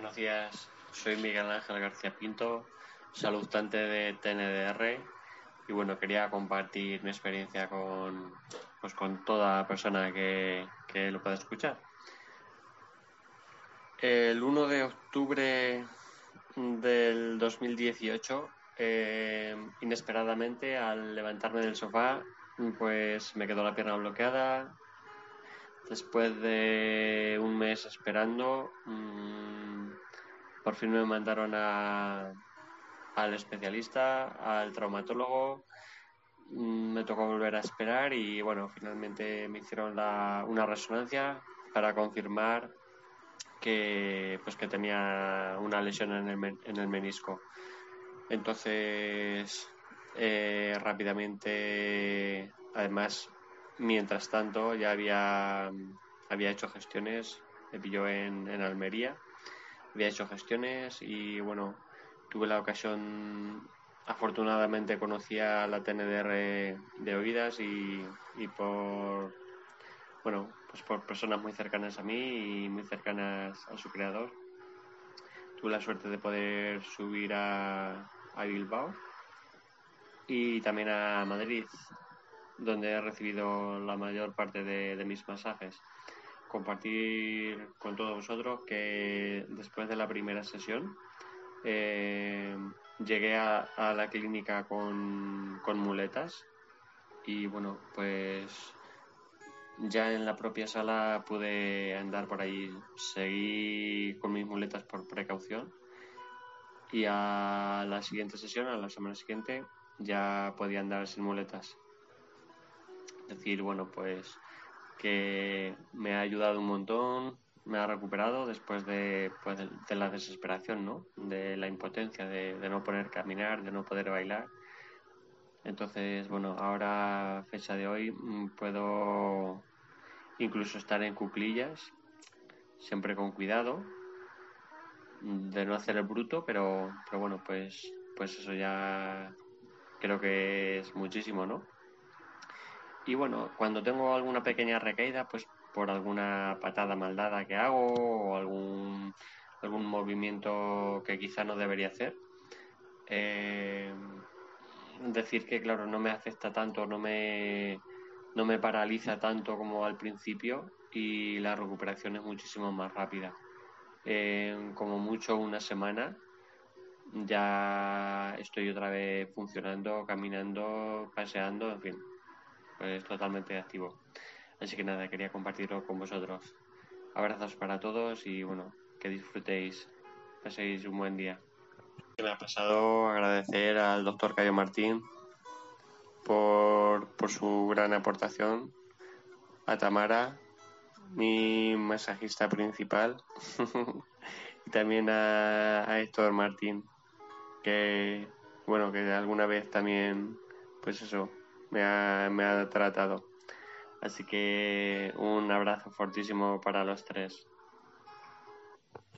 Buenos días, soy Miguel Ángel García Pinto, saludante de TNDR y bueno, quería compartir mi experiencia con, pues, con toda persona que, que lo pueda escuchar. El 1 de octubre del 2018, eh, inesperadamente, al levantarme del sofá, pues me quedó la pierna bloqueada. Después de un mes esperando, mmm, por fin me mandaron a, al especialista, al traumatólogo. Mm, me tocó volver a esperar y bueno, finalmente me hicieron una resonancia para confirmar que pues que tenía una lesión en el, en el menisco. Entonces, eh, rápidamente, además, mientras tanto, ya había, había hecho gestiones, me pilló en, en Almería, había hecho gestiones y bueno, tuve la ocasión, afortunadamente conocía la TNDR de oídas y, y por, bueno, pues por personas muy cercanas a mí y muy cercanas a su creador. Tuve la suerte de poder subir a, a Bilbao y también a Madrid, donde he recibido la mayor parte de, mis masajes. Compartir con todos vosotros que después de la primera sesión eh, llegué a, a, la clínica con, con muletas y bueno, pues ya en la propia sala pude andar por ahí. Seguí con mis muletas por precaución. Y a la siguiente sesión, a la semana siguiente, ya podía andar sin muletas. Decir, bueno, pues que me ha ayudado un montón, me ha recuperado después de, pues, de, la desesperación, ¿no? De la impotencia, de, de no poder caminar, de no poder bailar. Entonces, bueno, ahora, fecha de hoy, mm, puedo incluso estar en cuclillas, siempre con cuidado, de no hacer el bruto, pero, pero bueno, pues, pues eso ya creo que es muchísimo, ¿no? Y bueno, cuando tengo alguna pequeña recaída, pues por alguna patada maldada que hago o algún, algún movimiento que quizá no debería hacer, eh, decir que claro, no me afecta tanto, no me, no me paraliza tanto como al principio y la recuperación es muchísimo más rápida. Eh, como mucho una semana ya estoy otra vez funcionando, caminando, paseando, en fin, pues totalmente activo. Así que nada, quería compartirlo con vosotros. Abrazos para todos y bueno, que disfrutéis, paséis un buen día. Me ha pasado agradecer al doctor Cayo Martín por, por su gran aportación, a Tamara, mi masajista principal, y también a, a Héctor Martín, que bueno, que alguna vez también, pues eso, me ha, me ha tratado. Así que un abrazo fortísimo para los tres.